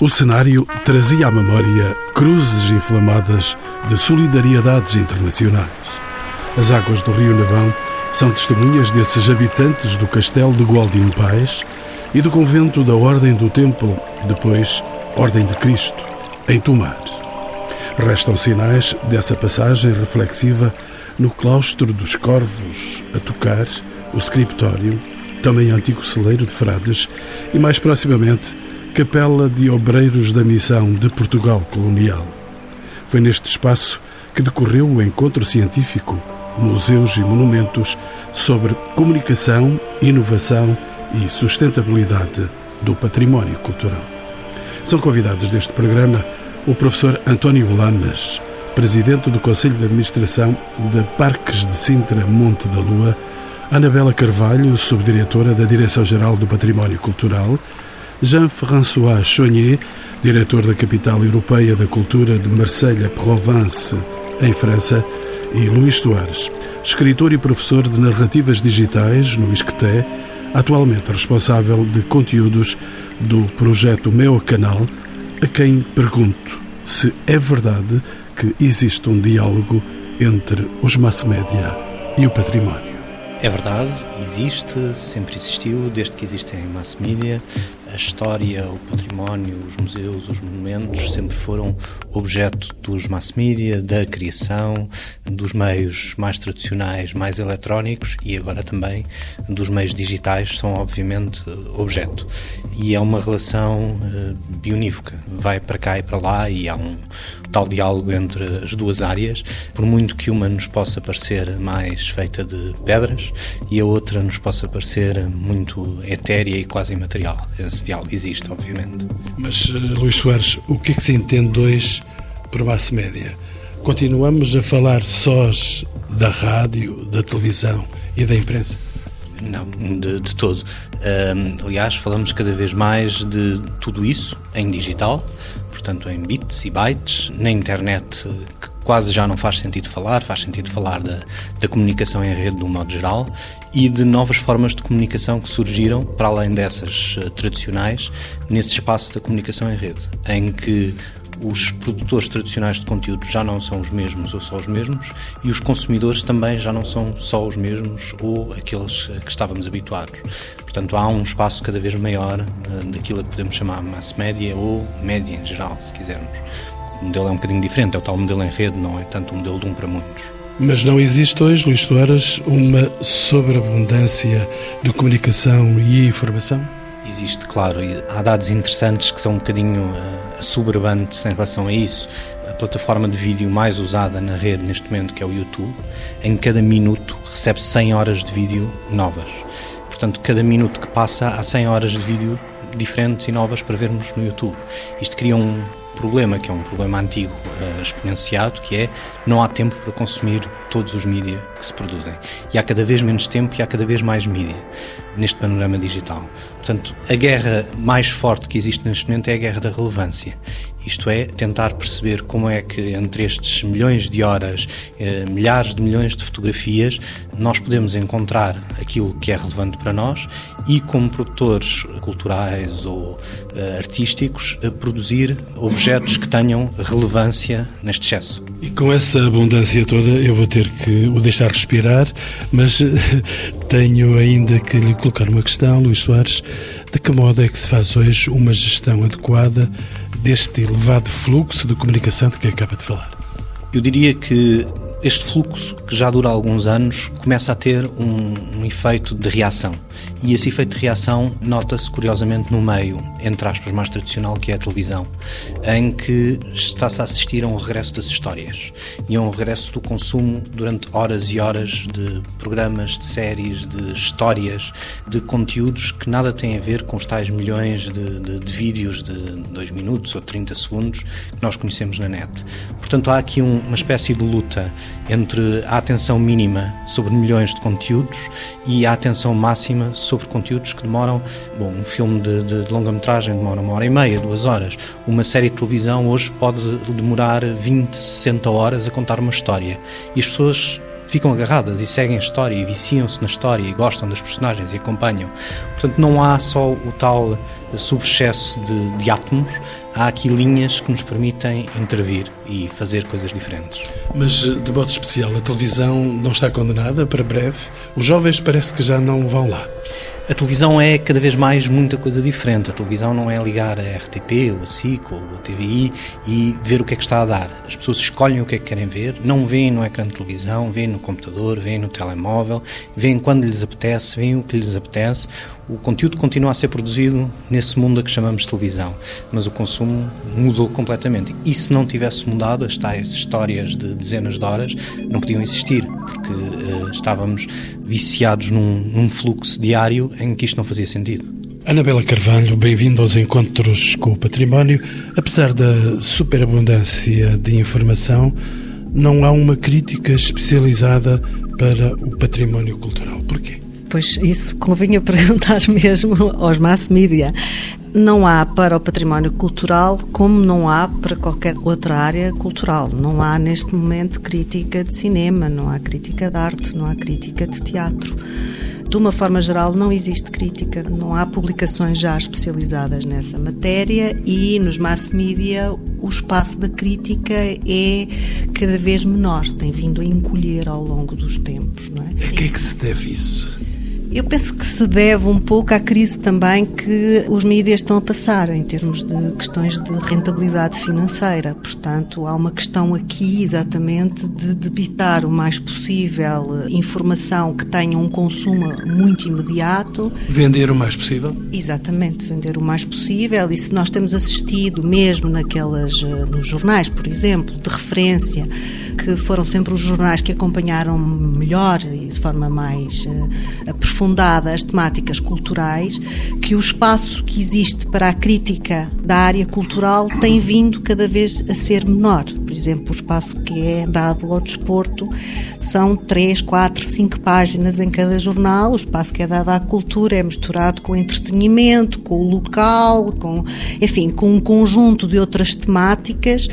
O cenário trazia à memória cruzes inflamadas de solidariedades internacionais. As águas do Rio Navão são testemunhas desses habitantes do castelo de Gualdin Pais e do convento da Ordem do Templo, depois Ordem de Cristo, em Tomar. Restam sinais dessa passagem reflexiva no claustro dos Corvos, a tocar o scriptório, também antigo celeiro de frades, e mais proximamente Capela de Obreiros da Missão de Portugal Colonial. Foi neste espaço que decorreu o encontro científico Museus e Monumentos sobre comunicação, inovação e sustentabilidade do património cultural. São convidados deste programa o professor António Lamas, presidente do Conselho de Administração de Parques de Sintra Monte da Lua, Anabela Carvalho, subdiretora da Direção-Geral do Património Cultural, Jean-François Chonier, diretor da Capital Europeia da Cultura de Marselha-Provence, em França, e Luís Soares, escritor e professor de narrativas digitais no ISCTE, atualmente responsável de conteúdos do projeto Meu Canal, a quem pergunto se é verdade que existe um diálogo entre os mass media e o património. É verdade, existe, sempre existiu, desde que existem mass media, a história, o património, os museus, os monumentos sempre foram objeto dos mass media, da criação, dos meios mais tradicionais, mais eletrónicos e agora também dos meios digitais são obviamente objeto. E é uma relação uh, bionívoca, vai para cá e para lá e há um tal diálogo entre as duas áreas, por muito que uma nos possa parecer mais feita de pedras e a outra nos possa parecer muito etérea e quase imaterial. Esse social existe, obviamente. Mas, uh, Luís Soares, o que é que se entende hoje por massa média? Continuamos a falar sós da rádio, da televisão e da imprensa? Não, de, de todo. Um, aliás, falamos cada vez mais de tudo isso em digital, portanto em bits e bytes, na internet, que quase já não faz sentido falar, faz sentido falar da, da comunicação em rede de um modo geral e de novas formas de comunicação que surgiram, para além dessas uh, tradicionais, nesse espaço da comunicação em rede, em que os produtores tradicionais de conteúdo já não são os mesmos ou só os mesmos e os consumidores também já não são só os mesmos ou aqueles que estávamos habituados. Portanto, há um espaço cada vez maior uh, daquilo que podemos chamar mass media ou média em geral, se quisermos. O modelo é um bocadinho diferente, é o tal modelo em rede, não é tanto o modelo de um para muitos. Mas não existe hoje, Luís Soares, uma sobreabundância de comunicação e informação? Existe, claro. Há dados interessantes que são um bocadinho uh, em relação a isso. A plataforma de vídeo mais usada na rede neste momento, que é o YouTube, em cada minuto recebe 100 horas de vídeo novas. Portanto, cada minuto que passa há 100 horas de vídeo diferentes e novas para vermos no YouTube. Isto cria um problema, que é um problema antigo uh, exponenciado, que é não há tempo para consumir todos os mídias que se produzem. E há cada vez menos tempo e há cada vez mais mídia neste panorama digital. Portanto, a guerra mais forte que existe neste momento é a guerra da relevância. Isto é, tentar perceber como é que entre estes milhões de horas, eh, milhares de milhões de fotografias, nós podemos encontrar aquilo que é relevante para nós e, como produtores culturais ou eh, artísticos, produzir objetos que tenham relevância neste excesso. E com essa abundância toda, eu vou ter que o deixar respirar, mas tenho ainda que lhe colocar uma questão, Luís Soares. De que modo é que se faz hoje uma gestão adequada deste elevado fluxo de comunicação de que acaba de falar? Eu diria que este fluxo, que já dura alguns anos, começa a ter um, um efeito de reação. E esse efeito de reação nota-se curiosamente no meio, entre aspas, mais tradicional, que é a televisão, em que está-se a assistir a um regresso das histórias e a um regresso do consumo durante horas e horas de programas, de séries, de histórias, de conteúdos que nada têm a ver com os tais milhões de, de, de vídeos de 2 minutos ou 30 segundos que nós conhecemos na net. Portanto, há aqui um, uma espécie de luta entre a atenção mínima sobre milhões de conteúdos e a atenção máxima sobre conteúdos que demoram. Bom, um filme de, de, de longa-metragem demora uma hora e meia, duas horas. Uma série de televisão hoje pode demorar 20, 60 horas a contar uma história. E as pessoas ficam agarradas e seguem a história e viciam-se na história e gostam das personagens e acompanham. Portanto, não há só o tal subexcesso de, de átomos, há aqui linhas que nos permitem intervir e fazer coisas diferentes. Mas, de modo especial, a televisão não está condenada para breve? Os jovens parece que já não vão lá. A televisão é cada vez mais muita coisa diferente. A televisão não é ligar a RTP, ou a SIC, ou a TVI e ver o que é que está a dar. As pessoas escolhem o que é que querem ver, não veem no ecrã de televisão, veem no computador, veem no telemóvel, veem quando lhes apetece, veem o que lhes apetece o conteúdo continua a ser produzido nesse mundo a que chamamos de televisão, mas o consumo mudou completamente. E se não tivesse mudado, as tais histórias de dezenas de horas não podiam existir, porque uh, estávamos viciados num, num fluxo diário em que isto não fazia sentido. Anabela Carvalho, bem-vindo aos Encontros com o Património. Apesar da superabundância de informação, não há uma crítica especializada para o património cultural. Porquê? Pois isso convinha perguntar mesmo aos mass media. Não há para o património cultural como não há para qualquer outra área cultural. Não há neste momento crítica de cinema, não há crítica de arte, não há crítica de teatro. De uma forma geral, não existe crítica, não há publicações já especializadas nessa matéria e nos mass media o espaço da crítica é cada vez menor, tem vindo a encolher ao longo dos tempos. Não é? A que é que se deve isso? Eu penso que se deve um pouco à crise também que os mídias estão a passar em termos de questões de rentabilidade financeira. Portanto, há uma questão aqui exatamente de debitar o mais possível informação que tenha um consumo muito imediato. Vender o mais possível? Exatamente, vender o mais possível. E se nós temos assistido mesmo naquelas eh, nos jornais, por exemplo, de referência, que foram sempre os jornais que acompanharam melhor e de forma mais uh, aprofundada as temáticas culturais, que o espaço que existe para a crítica da área cultural tem vindo cada vez a ser menor. Por exemplo, o espaço que é dado ao desporto são três, quatro, cinco páginas em cada jornal. O espaço que é dado à cultura é misturado com entretenimento, com o local, com, enfim, com um conjunto de outras temáticas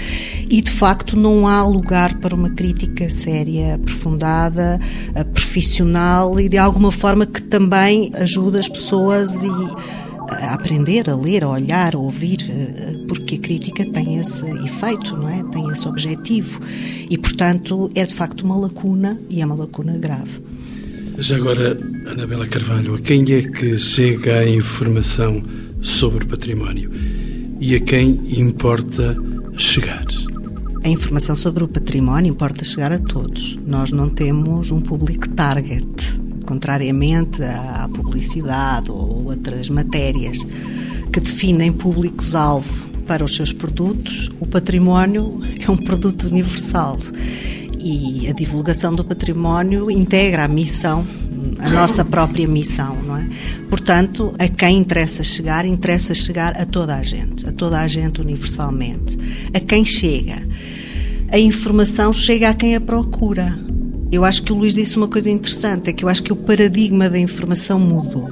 e de facto não há lugar para uma crítica séria, aprofundada, eh, profissional e de alguma forma que também ajuda as pessoas e a aprender, a ler, a olhar, a ouvir, eh, porque a crítica tem esse efeito, não é? Tem esse objetivo e, portanto, é de facto uma lacuna e é uma lacuna grave. Já agora, Anabela Carvalho, a quem é que chega a informação sobre património e a quem importa chegar? A informação sobre o património importa chegar a todos. Nós não temos um público target, contrariamente à publicidade ou outras matérias que definem públicos-alvo para os seus produtos. O património é um produto universal e a divulgação do património integra a missão a nossa própria missão, não é? Portanto, a quem interessa chegar, interessa chegar a toda a gente, a toda a gente universalmente. A quem chega a informação chega a quem a procura. Eu acho que o Luís disse uma coisa interessante, é que eu acho que o paradigma da informação mudou.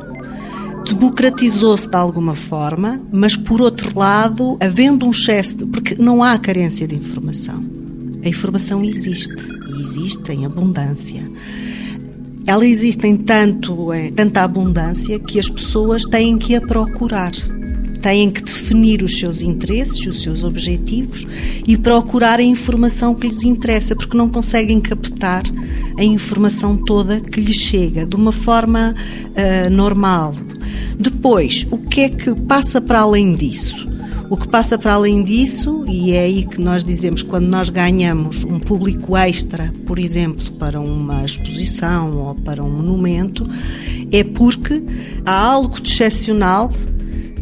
Democratizou-se de alguma forma, mas por outro lado, havendo um excesso, de, porque não há carência de informação. A informação existe, e existe em abundância. Ela existe em tanto, em tanta abundância que as pessoas têm que a procurar têm que definir os seus interesses, os seus objetivos e procurar a informação que lhes interessa, porque não conseguem captar a informação toda que lhes chega de uma forma uh, normal. Depois, o que é que passa para além disso? O que passa para além disso, e é aí que nós dizemos quando nós ganhamos um público extra, por exemplo, para uma exposição ou para um monumento, é porque há algo de excepcional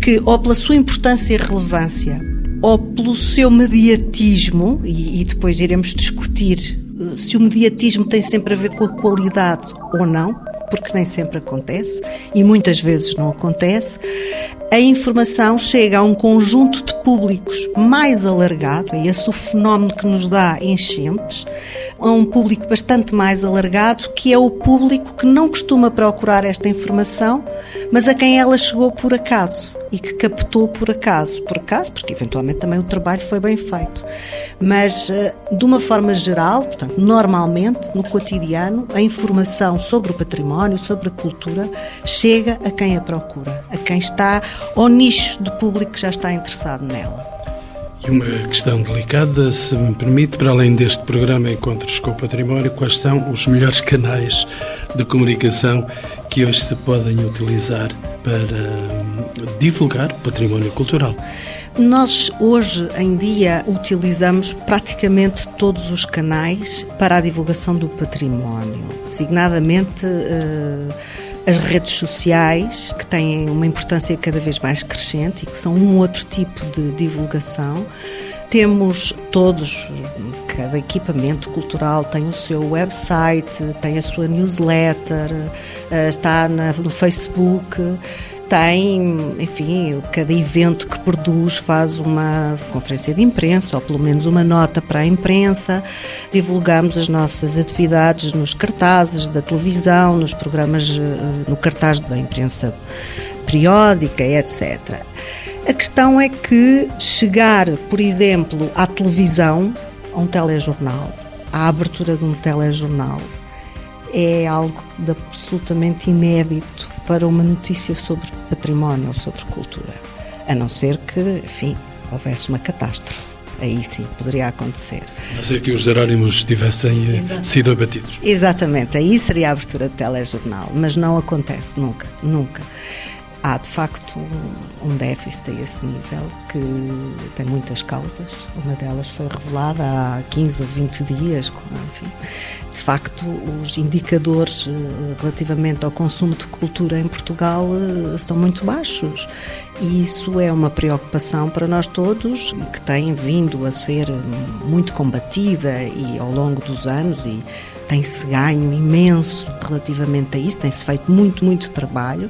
que, ou pela sua importância e relevância, ou pelo seu mediatismo, e, e depois iremos discutir eh, se o mediatismo tem sempre a ver com a qualidade ou não, porque nem sempre acontece e muitas vezes não acontece, a informação chega a um conjunto de públicos mais alargado, é esse o fenómeno que nos dá enchentes, a um público bastante mais alargado, que é o público que não costuma procurar esta informação, mas a quem ela chegou por acaso e que captou por acaso, por acaso, porque eventualmente também o trabalho foi bem feito. Mas, eh, de uma forma geral, portanto, normalmente, no cotidiano, a informação sobre o património, sobre a cultura, chega a quem a procura, a quem está ao nicho de público que já está interessado nela. E uma questão delicada, se me permite, para além deste programa Encontros com o Património, quais são os melhores canais de comunicação que hoje se podem utilizar para hum, divulgar o património cultural? Nós hoje em dia utilizamos praticamente todos os canais para a divulgação do património, designadamente. Uh, as redes sociais, que têm uma importância cada vez mais crescente e que são um outro tipo de divulgação. Temos todos, cada equipamento cultural tem o seu website, tem a sua newsletter, eh, está no Facebook tem, enfim, cada evento que produz faz uma conferência de imprensa, ou pelo menos uma nota para a imprensa. Divulgamos as nossas atividades nos cartazes da televisão, nos programas, eh, no cartaz da imprensa periódica, etc. A questão é que chegar, por exemplo, à televisão, a um telejornal, à abertura de um telejornal, é algo absolutamente inédito para uma notícia sobre património ou sobre cultura. A não ser que, enfim, houvesse uma catástrofe. Aí sim, poderia acontecer. A não ser que os Jerónimos tivessem eh, Exato. sido abatidos. Exatamente, aí seria a abertura de telejornal, mas não acontece nunca, nunca há de facto um déficit a esse nível que tem muitas causas. Uma delas foi revelada há 15 ou 20 dias. Enfim. De facto, os indicadores eh, relativamente ao consumo de cultura em Portugal eh, são muito baixos. E isso é uma preocupação para nós todos, que tem vindo a ser muito combatida e ao longo dos anos e tem-se ganho imenso relativamente a isso, tem-se feito muito, muito trabalho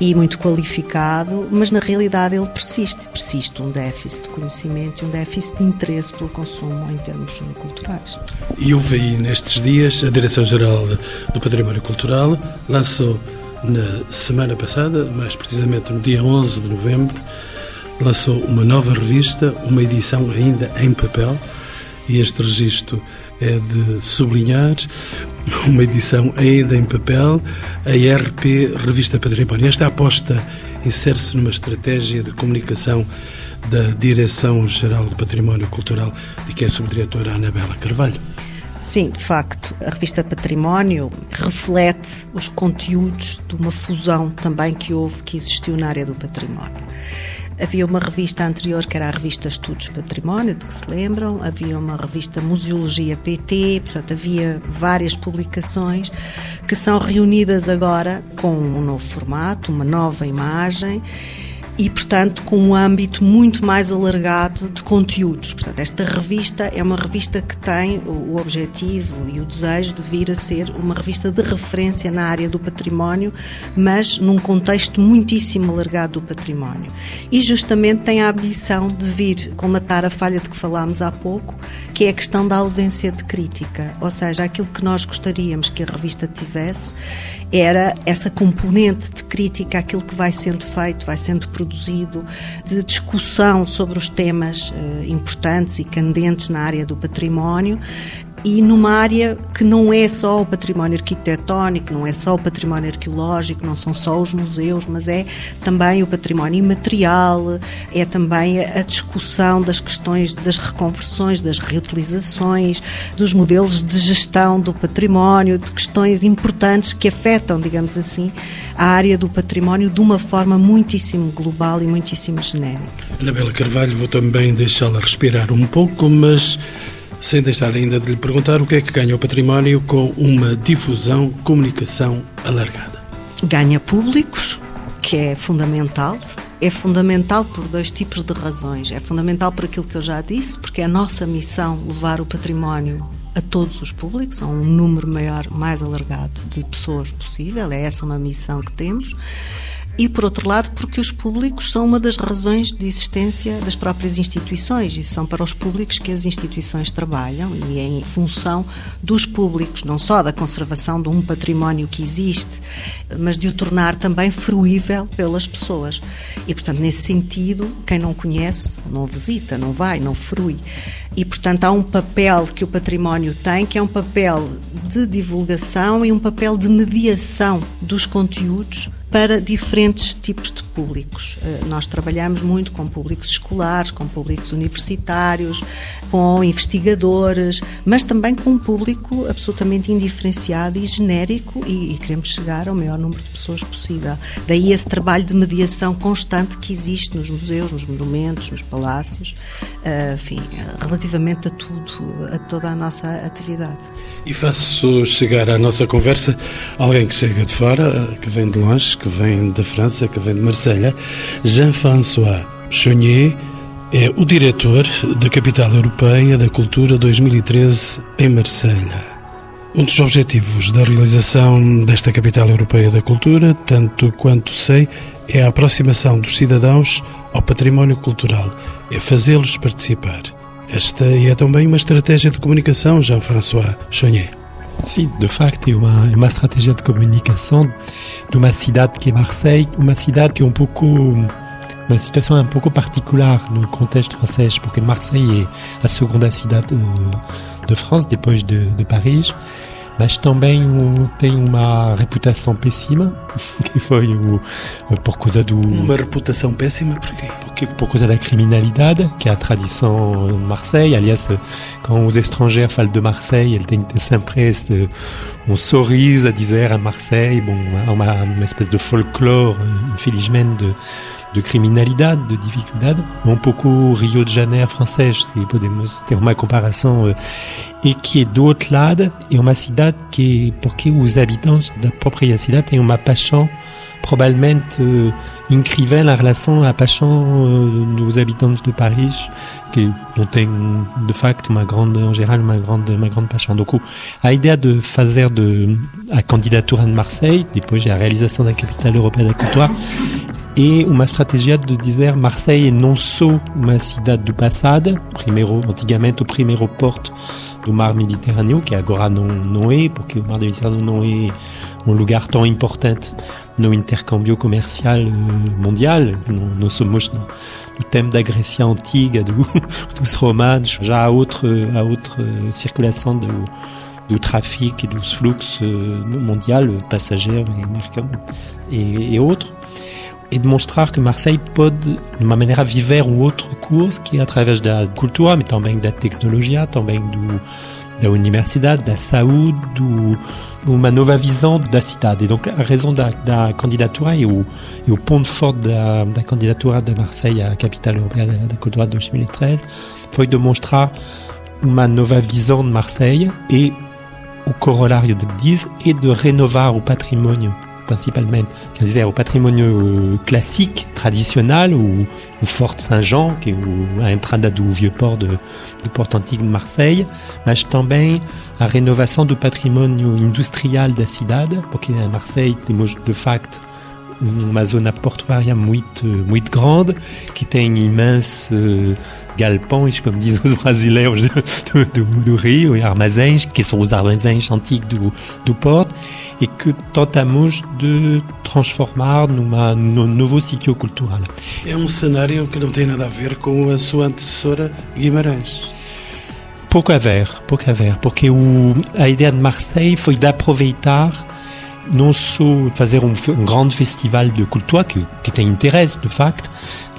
e muito qualificado, mas na realidade ele persiste. Persiste um déficit de conhecimento e um déficit de interesse pelo consumo em termos culturais. E houve aí nestes dias a Direção-Geral do Património Cultural lançou na semana passada, mais precisamente no dia 11 de novembro, lançou uma nova revista, uma edição ainda em papel, e este registro é de sublinhar uma edição ainda em papel, a RP Revista Património. Esta aposta insere-se numa estratégia de comunicação da Direção-Geral do Património Cultural, de que é subdiretora Anabela Carvalho. Sim, de facto, a revista Património reflete os conteúdos de uma fusão também que houve, que existiu na área do património. Havia uma revista anterior que era a revista Estudos Património, de que se lembram, havia uma revista Museologia PT, portanto havia várias publicações que são reunidas agora com um novo formato, uma nova imagem e, portanto, com um âmbito muito mais alargado de conteúdos. Portanto, esta revista é uma revista que tem o objetivo e o desejo de vir a ser uma revista de referência na área do património, mas num contexto muitíssimo alargado do património. E justamente tem a ambição de vir colmatar a falha de que falámos há pouco, que é a questão da ausência de crítica, ou seja, aquilo que nós gostaríamos que a revista tivesse era essa componente de crítica àquilo que vai sendo feito, vai sendo produzido, de discussão sobre os temas eh, importantes e candentes na área do património e numa área que não é só o património arquitetónico, não é só o património arqueológico, não são só os museus, mas é também o património imaterial, é também a discussão das questões das reconversões, das reutilizações, dos modelos de gestão do património, de questões importantes que afetam, digamos assim, a área do património de uma forma muitíssimo global e muitíssimo genérica. Anabela Carvalho, vou também deixá-la respirar um pouco, mas sem deixar ainda de lhe perguntar o que é que ganha o património com uma difusão, comunicação alargada. Ganha públicos, que é fundamental. É fundamental por dois tipos de razões. É fundamental por aquilo que eu já disse, porque é a nossa missão levar o património a todos os públicos, a um número maior, mais alargado de pessoas possível. É essa uma missão que temos e, por outro lado, porque os públicos são uma das razões de existência das próprias instituições e são para os públicos que as instituições trabalham e é em função dos públicos, não só da conservação de um património que existe, mas de o tornar também fruível pelas pessoas. E, portanto, nesse sentido, quem não conhece, não visita, não vai, não frui. E, portanto, há um papel que o património tem, que é um papel de divulgação e um papel de mediação dos conteúdos para diferentes tipos de públicos. Eh, nós trabalhamos muito com públicos escolares, com públicos universitários, com investigadores, mas também com um público absolutamente indiferenciado e genérico e, e queremos chegar ao maior número de pessoas possível. Daí esse trabalho de mediação constante que existe nos museus, nos monumentos, nos palácios, uh, enfim, relativamente a tudo, a toda a nossa atividade. E faço chegar à nossa conversa alguém que chega de fora, que vem de longe, que vem da França, que vem de Marselha, Jean-François Chonier, é o diretor da Capital Europeia da Cultura 2013 em Marselha. Um dos objetivos da realização desta Capital Europeia da Cultura, tanto quanto sei, é a aproximação dos cidadãos ao património cultural, é fazê-los participar. Esta é também uma estratégia de comunicação, Jean-François Chonier. Sim, de facto é uma, é uma estratégia de comunicação de uma cidade que é Marseille, uma cidade que é um pouco uma situação um pouco particular no contexto francês, porque Marseille é a segunda cidade de, de France, depois de, de Paris mas também tem uma reputação péssima, que foi o, por causa do... Uma reputação péssima porquê? Porque, por causa da criminalidade, que é a tradição em Marseille. Aliás, quando os estrangeiros falam de Marseille, eles têm sempre este, um sorriso a dizer a Marseille, bom, uma, uma espécie de folclore, infelizmente, de, de criminalidade, de dificuldade, um pouco Rio de Janeiro francês, se podemos ter uma comparação, e que do outro lado é uma cidade que, porque os habitantes da própria cidade têm uma paixão provavelmente uh, incrível em relação à paixão uh, dos habitantes de Paris, que não de facto uma grande, em geral, uma grande, uma grande paixão. Donc, a ideia de fazer de, a candidatura de Marseille, depois a realização da capital europeia da e uma estratégia de dizer Marseille não só uma cidade do passado, primeiro, antigamente o primeiro porto do mar Mediterrâneo, que agora não, não é, porque o mar Mediterrâneo não é um lugar tão importante no intercâmbio comercial mundial. Não, não somos no, no tempo da Grécia antiga, do, dos romanos, já há outra, há outra circulação do, do tráfico e dos fluxos mondial, passageiro e, e, e outros e demonstrar que Marseille pode, de uma maneira, viver um outro curso que é através da cultura, mas também da tecnologia, também do, da universidade, da saúde, do, uma nova visão da cidade. E donc a razão da, da candidatura e o, e o ponto forte da, da candidatura de Marseille à capitale européenne da, da cultura de 2013 foi demonstrar uma nova visão de Marseille e o de diz é de renovar o patrimônio principalement, quer dizer, o patrimônio classique, traditionnel, o, o Fort Saint-Jean, que é a entrada do vieux port de, do Porto Antigo de Marseille, mas também a renovação do patrimônio industrial da cidade, porque em Marseille temos de facto uma zona portuária muito, muito grande, que tem imensos galpões, como dizem os brasileiros do, do, do, Rio, e armazéns, que são os armazéns antigos do, do porto, e que tentamos de transformar numa, num novo sítio cultural. É um cenário que não tem nada a ver com a sua antecessora Guimarães. Pouco a ver, pouco a ver, porque o, a ideia de Marseille foi de aproveitar não só fazer um, um grande festival de cultura que, que tem interesse, de facto,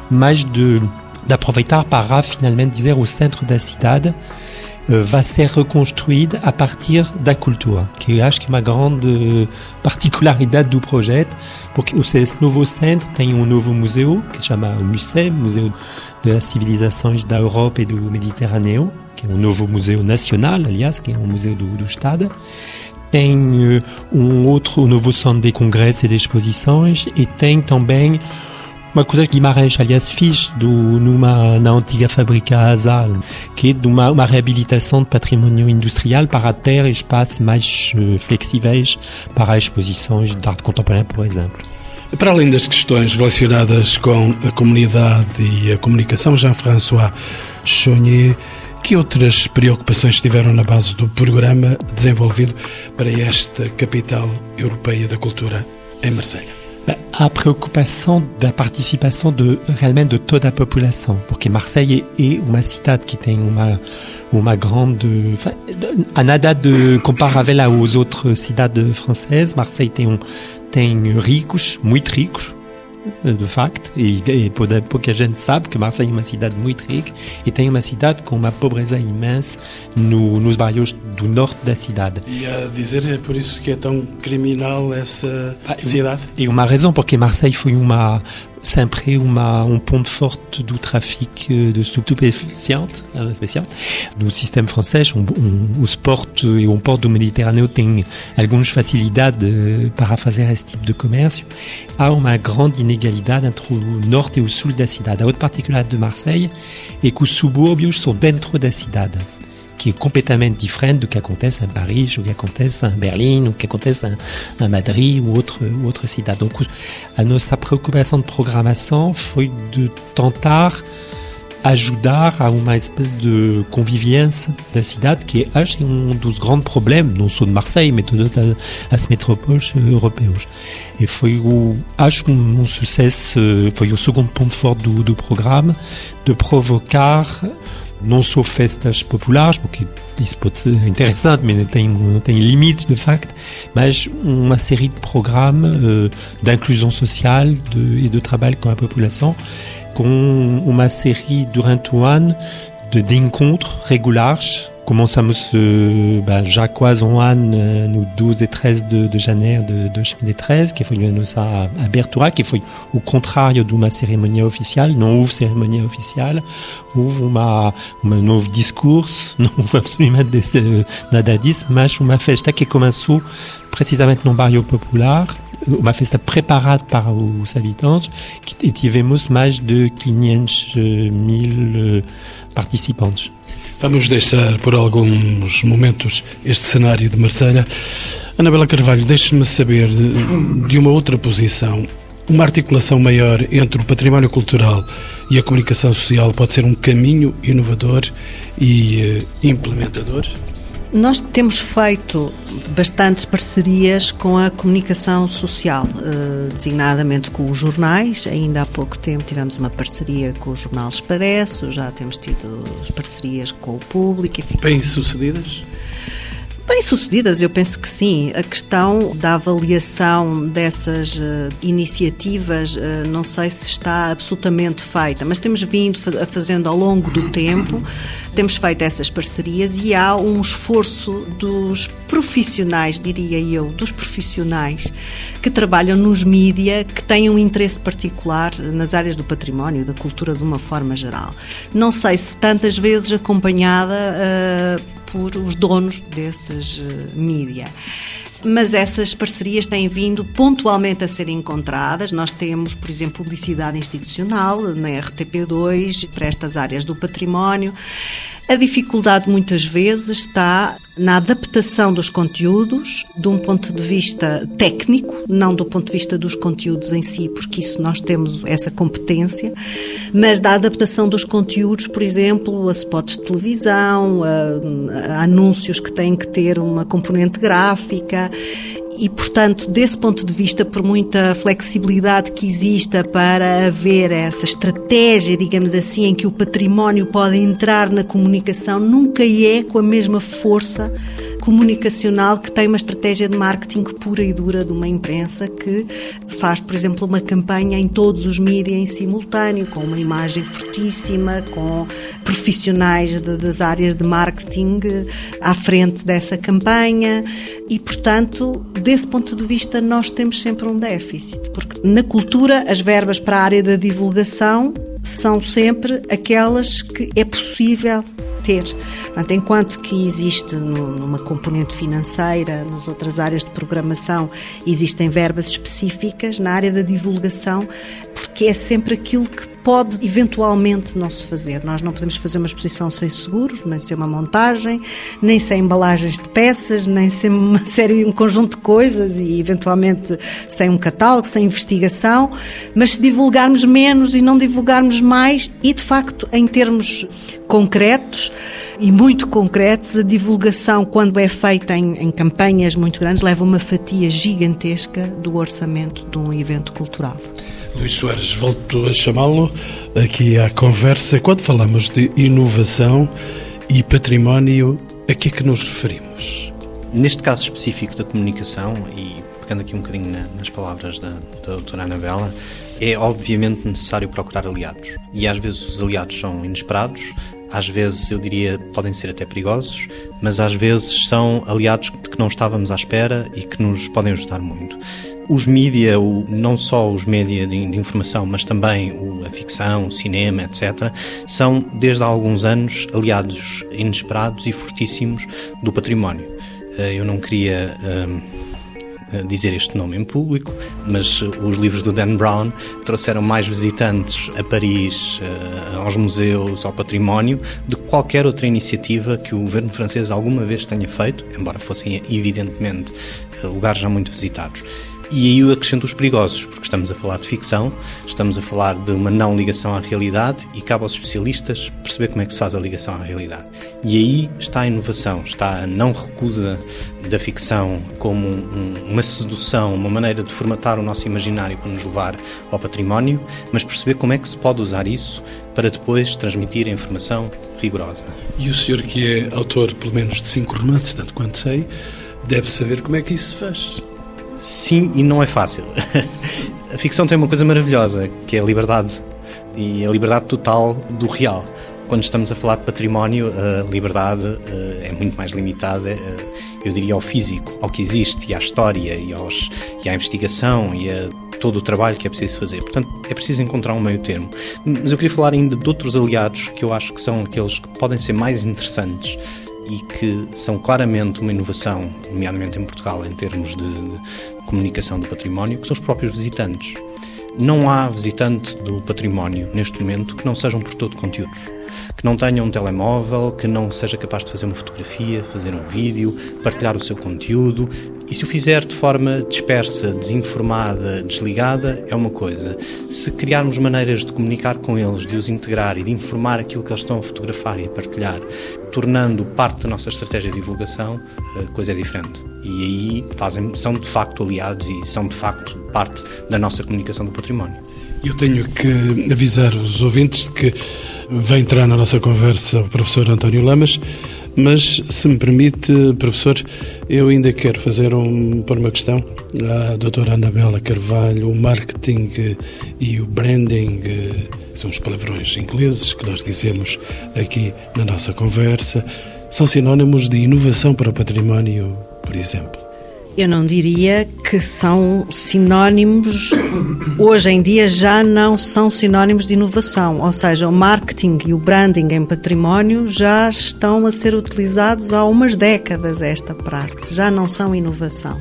mas de d'aproveitar para finalmente dizer o centro da cidade uh, vai ser reconstruído a partir da cultura, que eu acho que é uma grande particularidade do projeto, porque esse novo centro tem um novo museu que se chama o MUSEM, Museu das Civilizações da Europa e do Mediterrâneo, que é um novo museu nacional, aliás, que é um museu do, do Estado tem uh, um outro novo de congressos e de exposições e tem também uma coisa que Guimarães, aliás, fez do, numa, na antiga fábrica Azal, que é de uma, uma reabilitação de patrimônio industrial para ter espaços mais uh, flexíveis para exposições de arte contemporânea, por exemplo. Para além das questões relacionadas com a comunidade e a comunicação, Jean-François Chonier, que outras preocupações estiveram na base do programa desenvolvido para esta capital europeia da cultura em Marselha? a preocupação da participação de realmente de toda a população, porque Marseille é uma cidade que tem uma uma grande a nada de comparável às outras cidades francesas. Marseille tem tem ricos, muito ricos, de facto, e, e pouca gente sabe que Marseille é uma cidade muito rica e tem uma cidade com uma pobreza imensa no, nos bairros do norte da cidade. E a dizer, é por isso que é tão criminal essa cidade? E uma razão, porque Marseille foi uma, sempre uma, um ponto forte do tráfico de estupefacientes. No sistema francês, um, um, os portos e um porto do Mediterrâneo tem algumas facilidades para fazer esse tipo de comércio. Há uma grande inegalidade entre o norte e o sul da cidade. A outra particularidade de Marseille é que os subúrbios são dentro da cidade que é completamente diferente do que acontece em Paris, ou que acontece em Berlim, ou que acontece em, Madrid ou outra, outra cidade. Donc, a nossa preocupação de programação foi de tentar ajudar a uma espécie de convivência da cidade que acho um dos grandes problemas, não só de Marseille, mas de todas as metrópoles europeias. E foi o, acho um, um sucesso, foi o segundo ponto forte do, do programa, de provocar não só festas populares, porque isso pode ser interessante, mas tem, tem limites de facto, mas uma série de programas uh, d'inclusão social de, e de trabalho com a população, com uma série durante o ano de, de encontros Começamos ben, já quase um ano no 12 e 13 de, de janeiro de 2013, que foi nossa abertura, que foi o contrário de uma cerimônia oficial. Não houve cerimônia oficial, houve uma, um novo discurso, não houve absolutamente nada disso, mas uma festa que começou precisamente no bairro popular, uma festa preparada para os habitantes e tivemos mais de 500 mil participantes. Vamos deixar por alguns momentos este cenário de Marselha. Anabela Carvalho, deixe-me saber de uma outra posição. Uma articulação maior entre o património cultural e a comunicação social pode ser um caminho inovador e eh, implementador? Nós temos feito bastantes parcerias com a comunicação social, eh, designadamente com os jornais. Ainda há pouco tempo tivemos uma parceria com o Jornal Expresso, já temos tido parcerias com o público. Enfim. Bem sucedidas? Bem-sucedidas, eu penso que sim. A questão da avaliação dessas uh, iniciativas, uh, não sei se está absolutamente feita, mas temos vindo a fazendo ao longo do tempo, temos feito essas parcerias e há um esforço dos profissionais, diria eu, dos profissionais que trabalham nos mídia, que têm um interesse particular nas áreas do património, da cultura de uma forma geral. Não sei se tantas vezes acompanhada uh, por os donos desses uh, mídia mas essas parcerias têm vindo pontualmente a ser encontradas. Nós temos, por exemplo, publicidade institucional na RTP2 para estas áreas do património. A dificuldade muitas vezes está na adaptação dos conteúdos de um ponto de vista técnico, não do ponto de vista dos conteúdos em si, porque isso nós temos essa competência, mas da adaptação dos conteúdos, por exemplo, a spots de televisão, a, a anúncios que têm que ter uma componente gráfica e, portanto, desse ponto de vista, por muita flexibilidade que exista para haver essa estratégia, digamos assim, em que o património pode entrar na comunicação, nunca é com a mesma força comunicacional que tem uma estratégia de marketing pura e dura de uma imprensa que faz, por exemplo, uma campanha em todos os mídias em simultâneo, com uma imagem fortíssima, com profissionais de, das áreas de marketing à frente dessa campanha. E, portanto, desse ponto de vista, nós temos sempre um déficit, porque na cultura as verbas para a área da divulgação são sempre aquelas que é possível ter. Portanto, enquanto que existe numa componente financeira, nas outras áreas de programação, existem verbas específicas, na área da divulgação, porque é sempre aquilo que pode eventualmente não se fazer. Nós não podemos fazer uma exposição sem seguros, nem sem uma montagem, nem sem embalagens de peças, nem sem uma série, um conjunto de coisas e eventualmente sem um catálogo, sem investigação, mas se divulgarmos menos e não divulgarmos mais e de facto em termos concretos e muito concretos, a divulgação, quando é feita em, em, campanhas muito grandes, leva uma fatia gigantesca do orçamento de um evento cultural. Luís Soares, volto a chamá-lo aqui à conversa. Quando falamos de inovação e património, a que é que nos referimos? Neste caso específico da comunicação, e pegando aqui um bocadinho nas palavras da, da doutora Anabela, é obviamente necessário procurar aliados. E às vezes os aliados são inesperados, às vezes eu diria podem ser até perigosos, mas às vezes são aliados de que não estávamos à espera e que nos podem ajudar muito. Os mídia, não só os mídia de, informação, mas também a ficção, o cinema, etc., são desde há alguns anos aliados inesperados e fortíssimos do património. Eh, eu não queria hum, dizer este nome em público, mas os livros do Dan Brown trouxeram mais visitantes a Paris, eh, aos museus, ao património, do que qualquer outra iniciativa que o governo francês alguma vez tenha feito, embora fossem evidentemente eh, lugares já muito visitados. E aí eu acrescento os perigosos, porque estamos a falar de ficção, estamos a falar de uma não ligação à realidade e cabe aos especialistas perceber como é que se faz a ligação à realidade. E aí está a inovação, está a não recusa da ficção como um, uma sedução, uma maneira de formatar o nosso imaginário para nos levar ao património, mas perceber como é que se pode usar isso para depois transmitir a informação rigorosa. E o senhor, que é autor pelo menos de cinco romances, tanto quanto sei, deve saber como é que isso se faz. Sim, e não é fácil. a ficção tem uma coisa maravilhosa, que é a liberdade. E a liberdade total do real. Quando estamos a falar de património, a liberdade eh, é muito mais limitada, eh, eu diria, ao físico, ao que existe, e à história, e, aos, e à investigação, e a todo o trabalho que é preciso fazer. Portanto, é preciso encontrar um meio termo. Mas eu queria falar ainda de outros aliados que eu acho que são aqueles que podem ser mais interessantes e que são claramente uma inovação, nomeadamente em Portugal, em termos de comunicação do património, que são os próprios visitantes. Não há visitante do património neste momento que não sejam por todo conteúdos. Que não tenha um telemóvel, que não seja capaz de fazer uma fotografia, fazer um vídeo, partilhar o seu conteúdo. E se o fizer de forma dispersa, desinformada, desligada, é uma coisa. Se criarmos maneiras de comunicar com eles, de os integrar e de informar aquilo que eles estão a fotografar e a partilhar, tornando parte da nossa estratégia de divulgação, a coisa é diferente. E aí fazem, são de facto aliados e são de facto parte da nossa comunicação do património. Eu tenho que avisar os ouvintes de que vai entrar na nossa conversa o professor António Lamas, mas se me permite, professor, eu ainda quero fazer um, por uma questão à doutora Anabela Carvalho, o marketing e o branding são os palavrões ingleses que nós dizemos aqui na nossa conversa, são sinónimos de inovação para o património, por exemplo. Eu não diria que são sinónimos, hoje em dia já não são sinónimos de inovação, ou seja, o marketing e o branding em património já estão a ser utilizados há umas décadas esta parte, já não são inovação.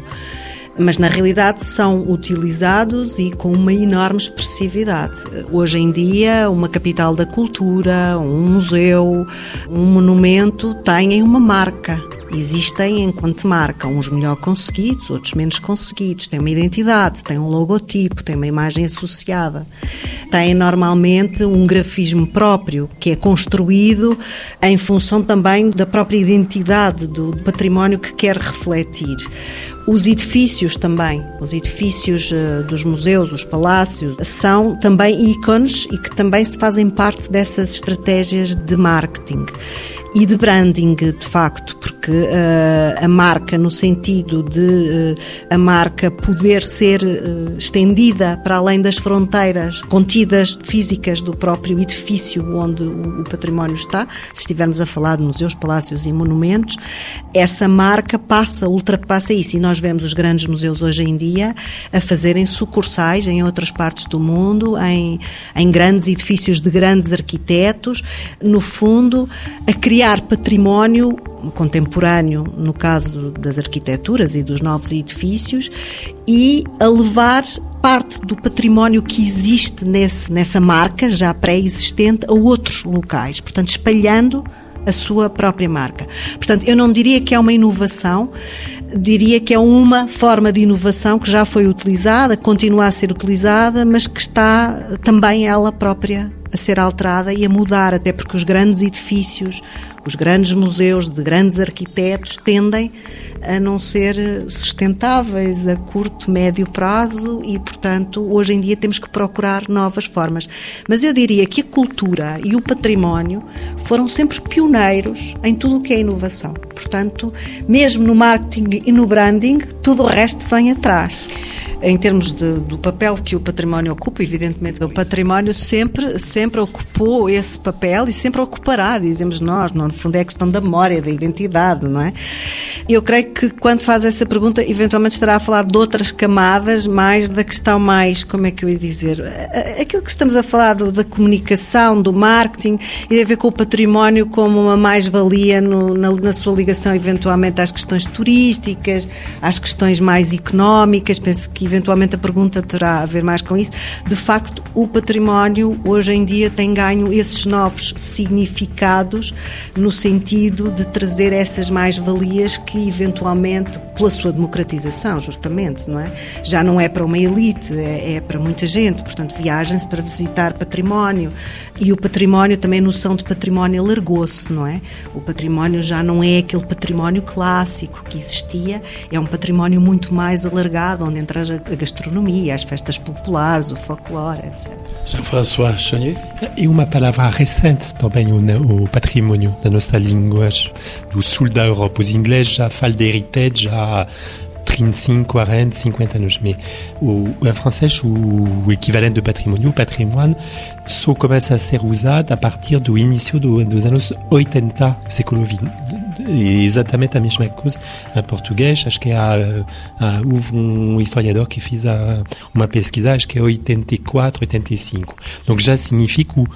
Mas na realidade são utilizados e com uma enorme expressividade. Hoje em dia, uma capital da cultura, um museu, um monumento têm uma marca existem enquanto marca, uns melhor conseguidos, outros menos conseguidos, têm uma identidade, têm um logotipo, têm uma imagem associada, têm normalmente um grafismo próprio que é construído em função também da própria identidade do património que quer refletir. Os edifícios também, os edifícios uh, dos museus, os palácios, são também ícones e que também se fazem parte dessas estratégias de marketing e de branding, de facto, porque uh, a marca, no sentido de uh, a marca poder ser uh, estendida para além das fronteiras contidas físicas do próprio edifício onde o, o, património está, se estivermos a falar de museus, palácios e monumentos, essa marca passa, ultrapassa isso. E nós vemos os grandes museus hoje em dia a fazerem sucursais em outras partes do mundo, em, em grandes edifícios de grandes arquitetos, no fundo, a criar património contemporâneo, no caso das arquiteturas e dos novos edifícios, e a levar parte do património que existe nesse, nessa marca já pré-existente a outros locais, portanto, espalhando a sua própria marca. Portanto, eu não diria que é uma inovação, diria que é uma forma de inovação que já foi utilizada, continua a ser utilizada, mas que está também ela própria a ser alterada e a mudar, até porque os grandes edifícios, os grandes museus de grandes arquitetos tendem a não ser sustentáveis a curto, médio prazo e, portanto, hoje em dia temos que procurar novas formas. Mas eu diria que a cultura e o património foram sempre pioneiros em tudo o que é inovação. Portanto, mesmo no marketing e no branding, tudo o resto vem atrás em termos de, do papel que o património ocupa, evidentemente o património sempre, sempre ocupou esse papel e sempre ocupará, dizemos nós, no fundo é a questão da memória, da identidade, não é? Eu creio que quando faz essa pergunta, eventualmente estará a falar de outras camadas, mais da questão mais, como é que eu ia dizer, aquilo que estamos a falar do, da comunicação, do marketing, e tem a ver com o património como uma mais-valia na, na sua ligação eventualmente às questões turísticas, às questões mais económicas, penso que eventualmente a pergunta terá a ver mais com isso. De facto, o património hoje em dia tem ganho esses novos significados no sentido de trazer essas mais-valias que eventualmente, pela sua democratização, justamente, não é? Já não é para uma elite, é, é para muita gente. Portanto, viagens para visitar património. E o património, também a noção de património alargou-se, não é? O património já não é aquele património clássico que existia, é um património muito mais alargado, onde entra a gastronomia, as festas populares, o folclore, etc. Jean-François Chanier? E uma palavra recente também, o, o patrimônio da nossa língua, do sul da Europa. Os ingleses já falam de heritage há 35, 40, 50 anos. Mas o, em francês, o, equivalente de patrimônio, o patrimoine, só começa a ser usado a partir do início do, dos anos 80 do século XX. É exatamente a mesma coisa em português. Acho que há, há, houve um historiador que fez uma pesquisa, acho que é 84, 85. Donc já significa se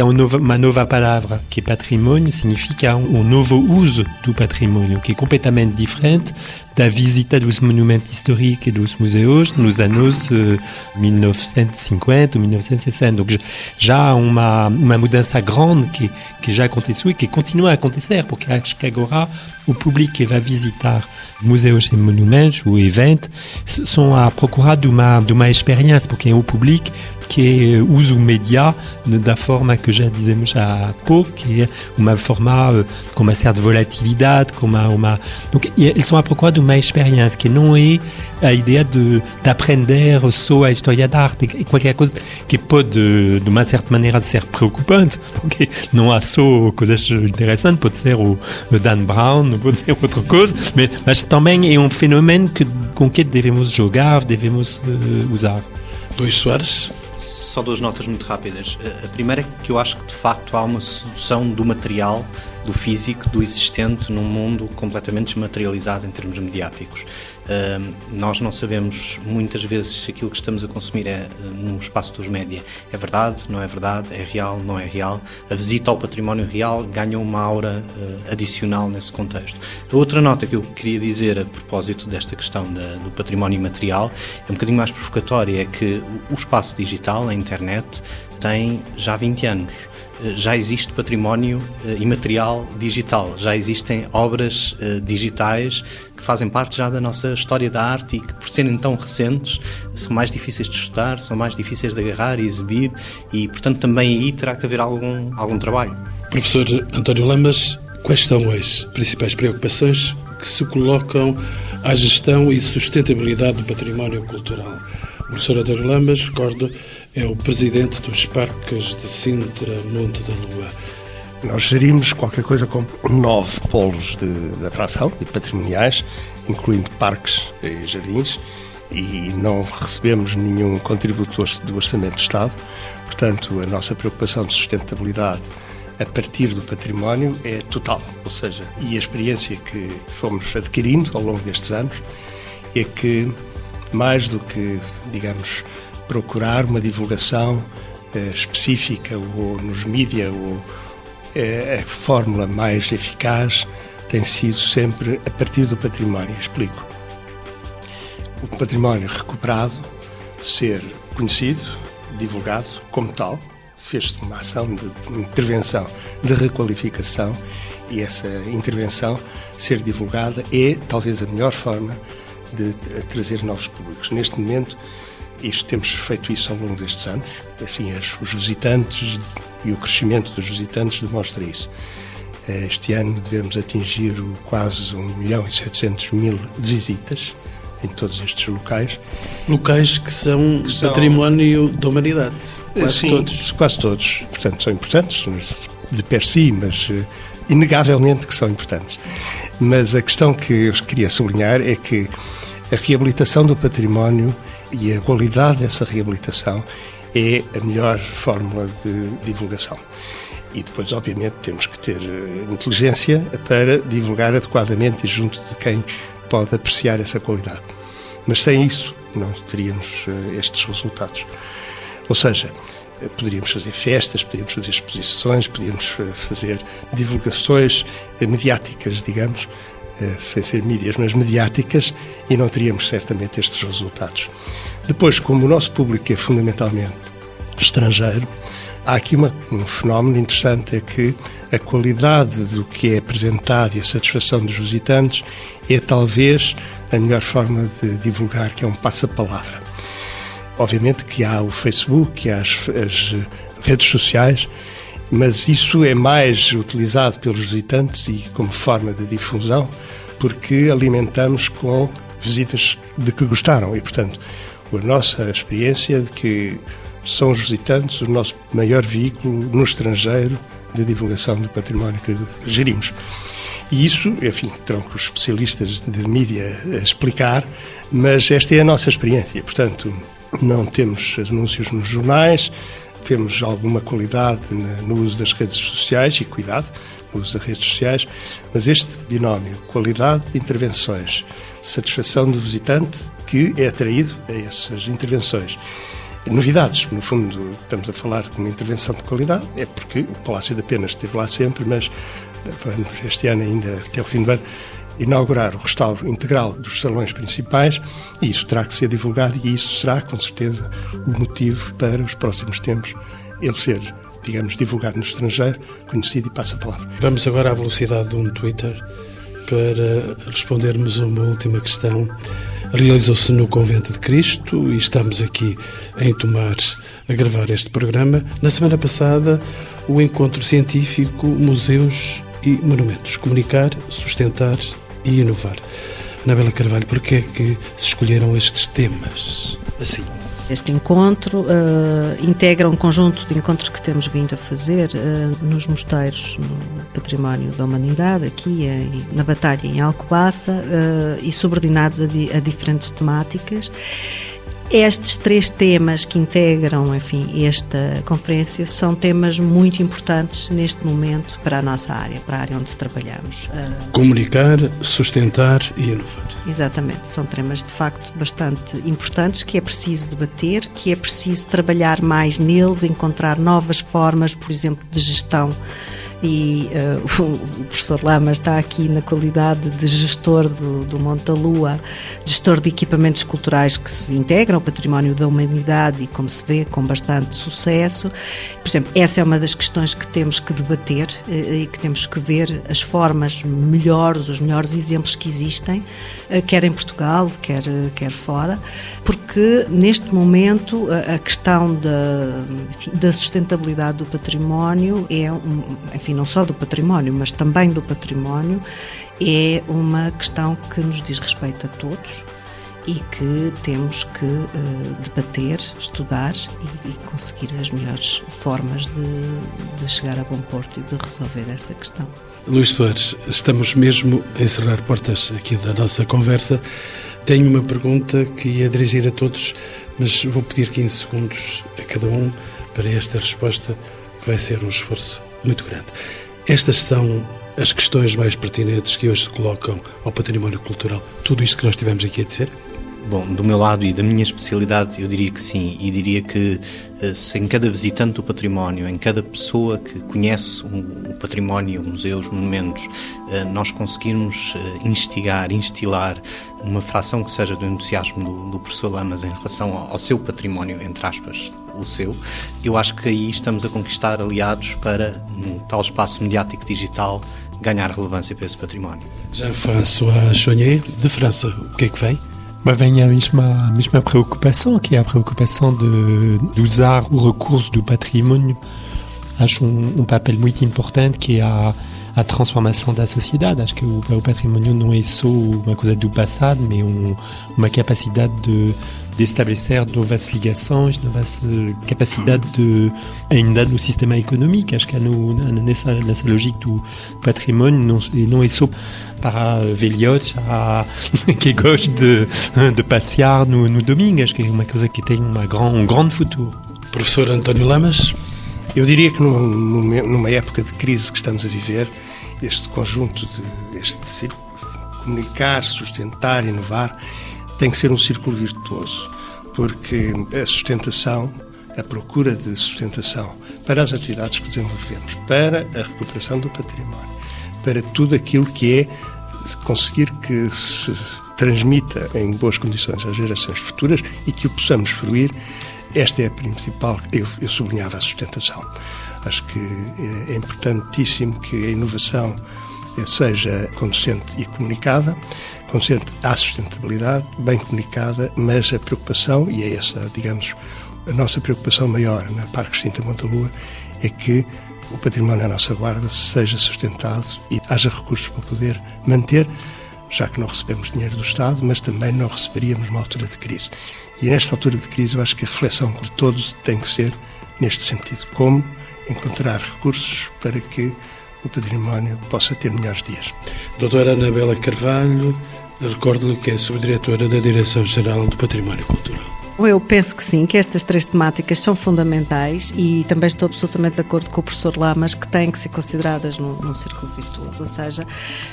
há uma nova, uma nova palavra que patrimônio, significa um, um novo uso do patrimônio, que é completamente diferente da visita dos monumentos históricos e dos museus nos anos uh, 1950 ou 1960. Donc já há uma, uma mudança grande que, que já aconteceu e que continua a acontecer, porque acho que agora o público que vai visitar museus e monumentos ou eventos são a procurar de uma, de uma experiência, porque é o público que usa o média da forma que já dizemos há pouco, que é uma forma com uma certa volatilidade, com uma, uma... Donc, eles são a procurar de uma experiência que não é a ideia de, de aprender só a história da arte, e qualquer coisa que pode, de uma certa maneira, ser preocupante, porque não há só coisas interessantes, pode ser o, o Dan Brown, pode ser outra coisa, mas, mas também é um fenômeno que, com que devemos jogar, devemos uh, usar. Luís Soares? Só duas notas muito rápidas. A primeira é que eu acho que de facto há uma sedução do material do físico, do existente, num mundo completamente desmaterializado em termos mediáticos. Nós não sabemos muitas vezes se aquilo que estamos a consumir é uh, no espaço dos média é verdade, não é verdade, é real, não é real. A visita ao património real ganha uma aura uh, adicional nesse contexto. A outra nota que eu queria dizer a propósito desta questão da, do património imaterial é um bocadinho mais provocatória, é que o espaço digital, a internet, tem já 20 anos já existe património uh, imaterial digital, já existem obras uh, digitais que fazem parte já da nossa história da arte e que, por serem tão recentes, são mais difíceis de estudar, são mais difíceis de agarrar e exibir e, portanto, também aí terá que haver algum, algum trabalho. Professor António Lamas, quais são as principais preocupações que se colocam à gestão e sustentabilidade do património cultural? O professor António Lamas, recordo, é o presidente dos parques de Sintra, Monte da Lua. Nós gerimos qualquer coisa como nove polos de, de atração e patrimoniais, incluindo parques e jardins, e não recebemos nenhum contributo do Orçamento do Estado. Portanto, a nossa preocupação de sustentabilidade a partir do património é total, ou seja, e a experiência que fomos adquirindo ao longo destes anos é que, mais do que, digamos, procurar uma divulgação eh, específica ou nos mídia ou eh, a fórmula mais eficaz tem sido sempre a partir do património. Explico. O património recuperado ser conhecido, divulgado como tal, fez-se uma ação de intervenção, de requalificação e essa intervenção ser divulgada é talvez a melhor forma de trazer novos públicos. Neste momento, isto, temos feito isso ao longo destes anos. Enfim, os visitantes e o crescimento dos visitantes demonstra isso. Este ano devemos atingir quase 1 milhão e 700 mil visitas em todos estes locais. Locais que são, que são... património da humanidade, quase Sim, todos. quase todos. Portanto, são importantes de per si, mas eh, inegavelmente que são importantes. Mas a questão que eu queria sublinhar é que a reabilitação do património e a qualidade dessa reabilitação é a melhor fórmula de divulgação. E depois, obviamente, temos que ter eh, inteligência para divulgar adequadamente e junto de quem pode apreciar essa qualidade. Mas sem isso, não teríamos eh, estes resultados. Ou seja, eh, poderíamos fazer festas, poderíamos fazer exposições, poderíamos fazer divulgações mediáticas, digamos, sem ser mídias, mas mediáticas, e não teríamos certamente estes resultados. Depois, como o nosso público é fundamentalmente estrangeiro, há aqui uma, um fenómeno interessante, é que a qualidade do que é apresentado e a satisfação dos visitantes é talvez a melhor forma de divulgar, que é um passa-palavra. Obviamente que há o Facebook, que há as, as redes sociais, mas isso é mais utilizado pelos visitantes e como forma de difusão, porque alimentamos com visitas de que gostaram e, portanto, a nossa experiência de que são os visitantes o nosso maior veículo no estrangeiro de divulgação do património que gerimos. E isso, enfim, terão que os especialistas de mídia explicar, mas esta é a nossa experiência. Portanto, não temos anúncios nos jornais, temos alguma qualidade no uso das redes sociais e cuidado no uso das redes sociais, mas este binómio, qualidade de intervenções, satisfação do visitante que é atraído a essas intervenções novidades. No fundo, estamos a falar de uma intervenção de qualidade, é porque o Palácio da Pena esteve lá sempre, mas vamos este ano ainda, até o fim do ano, inaugurar o restauro integral dos salões principais e isso terá que ser divulgado e isso será, com certeza, o motivo para os próximos tempos ele ser, digamos, divulgado no estrangeiro, conhecido e passa a palavra. Vamos agora à velocidade de um Twitter para respondermos a uma última questão realizou-se no Convento de Cristo e estamos aqui em Tomar a gravar este programa. Na semana passada, o encontro científico Museus e Monumentos. Comunicar, sustentar e inovar. Anabela Carvalho, por que é que se escolheram estes temas assim? Este encontro uh, integra um conjunto de encontros que temos vindo a fazer uh, nos mosteiros, no Património da Humanidade, aqui em, na Batalha em Alcobaça, uh, e subordinados a, di, a diferentes temáticas. Estes três temas que integram, enfim, esta conferência são temas muito importantes neste momento para a nossa área, para a área onde trabalhamos. Comunicar, sustentar e inovar. Exatamente, são temas de facto bastante importantes que é preciso debater, que é preciso trabalhar mais neles, encontrar novas formas, por exemplo, de gestão e uh, o, professor Lama está aqui na qualidade de gestor do, do Monte da Lua, gestor de equipamentos culturais que se integram ao património da humanidade e, como se vê, com bastante sucesso. Por exemplo, essa é uma das questões que temos que debater uh, e que temos que ver as formas melhores, os melhores exemplos que existem, uh, quer em Portugal, quer, quer fora, porque neste momento a, a questão da, enfim, da sustentabilidade do património é um, enfim, enfim, não só do património, mas também do património, é uma questão que nos diz respeito a todos e que temos que uh, debater, estudar e, e, conseguir as melhores formas de, de chegar a bom porto e de resolver essa questão. Luís Soares, estamos mesmo a encerrar portas aqui da nossa conversa. Tenho uma pergunta que ia dirigir a todos, mas vou pedir 15 segundos a cada um para esta resposta, que vai ser um esforço muito grande. Estas são as questões mais pertinentes que hoje se colocam ao património cultural. Tudo isto que nós tivemos aqui a dizer? Bom, do meu lado e da minha especialidade, eu diria que sim, e diria que eh, se em cada visitante do património, em cada pessoa que conhece o património, museus, monumentos, eh, nós conseguirmos eh, instigar, instilar uma fração que seja do entusiasmo do, do professor Lamas em relação ao, seu património, entre aspas, o seu, eu acho que aí estamos a conquistar aliados para, num tal espaço mediático digital, ganhar relevância para esse património. Jean-François Chonier, de França, o que é que vem? Vem a mesma, mesma preocupação, que é a preocupação de, de usar o recurso do patrimônio. Acho um, um papel muito importante que é a, a transformação da sociedade. Acho que o, o patrimônio não é só uma coisa do passado, mas um, uma capacidade de, de estabelecer novas ligações, novas capacidades de, ainda no sistema econômico. Acho que no, nessa, nessa lógica do patrimônio não, não é só para velhotes que gostam de, de passear no, no domingo. Acho que é uma coisa que tem uma gran, um grande futuro. Professor António Lamas? Eu diria que numa, numa época de crise que estamos a viver, este conjunto, de, este círculo, comunicar, sustentar, inovar, tem que ser um círculo virtuoso, porque a sustentação, a procura de sustentação para as atividades que desenvolvemos, para a recuperação do património, para tudo aquilo que é conseguir que se transmita em boas condições às gerações futuras e que o possamos fruir, esta é a principal, eu, eu sublinhava a sustentação. Acho que é, importantíssimo que a inovação seja consciente e comunicada, consciente à sustentabilidade, bem comunicada, mas a preocupação, e é essa, digamos, a nossa preocupação maior na Parque Extinta Montalua, é que o património à nossa guarda seja sustentado e haja recursos para poder manter, já que não recebemos dinheiro do Estado, mas também não receberíamos numa altura de crise. E nesta altura de crise eu acho que a reflexão por todos tem que ser neste sentido. Como encontrar recursos para que o património possa ter melhores dias. Doutora Anabela Carvalho, recordo-lhe que é subdiretora da Direção-Geral do Património Cultural. Eu penso que sim, que estas três temáticas são fundamentais e também estou absolutamente de acordo com o professor Lamas que têm que ser consideradas num, num círculo virtuoso. Ou seja,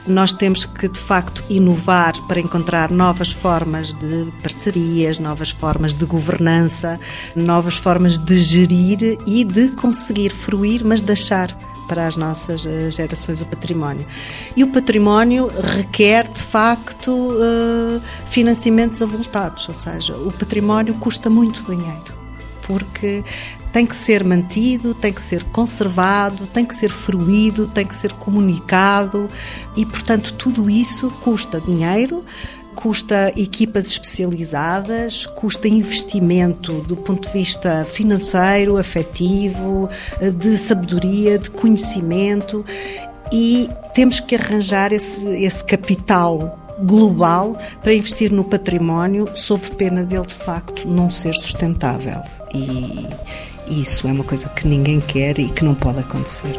nós temos que de facto inovar para encontrar novas formas de parcerias, novas formas de governança, novas formas de gerir e de conseguir fruir, mas deixar para as nossas eh, gerações o património. E o património requer, de facto, eh, financiamentos avultados, ou seja, o património custa muito dinheiro, porque tem que ser mantido, tem que ser conservado, tem que ser fruído, tem que ser comunicado e, portanto, tudo isso custa dinheiro, custa equipas especializadas, custa investimento do ponto de vista financeiro, afetivo, de sabedoria, de conhecimento e temos que arranjar esse, esse capital global para investir no património, sob pena dele de facto não ser sustentável. E isso é uma coisa que ninguém quer e que não pode acontecer.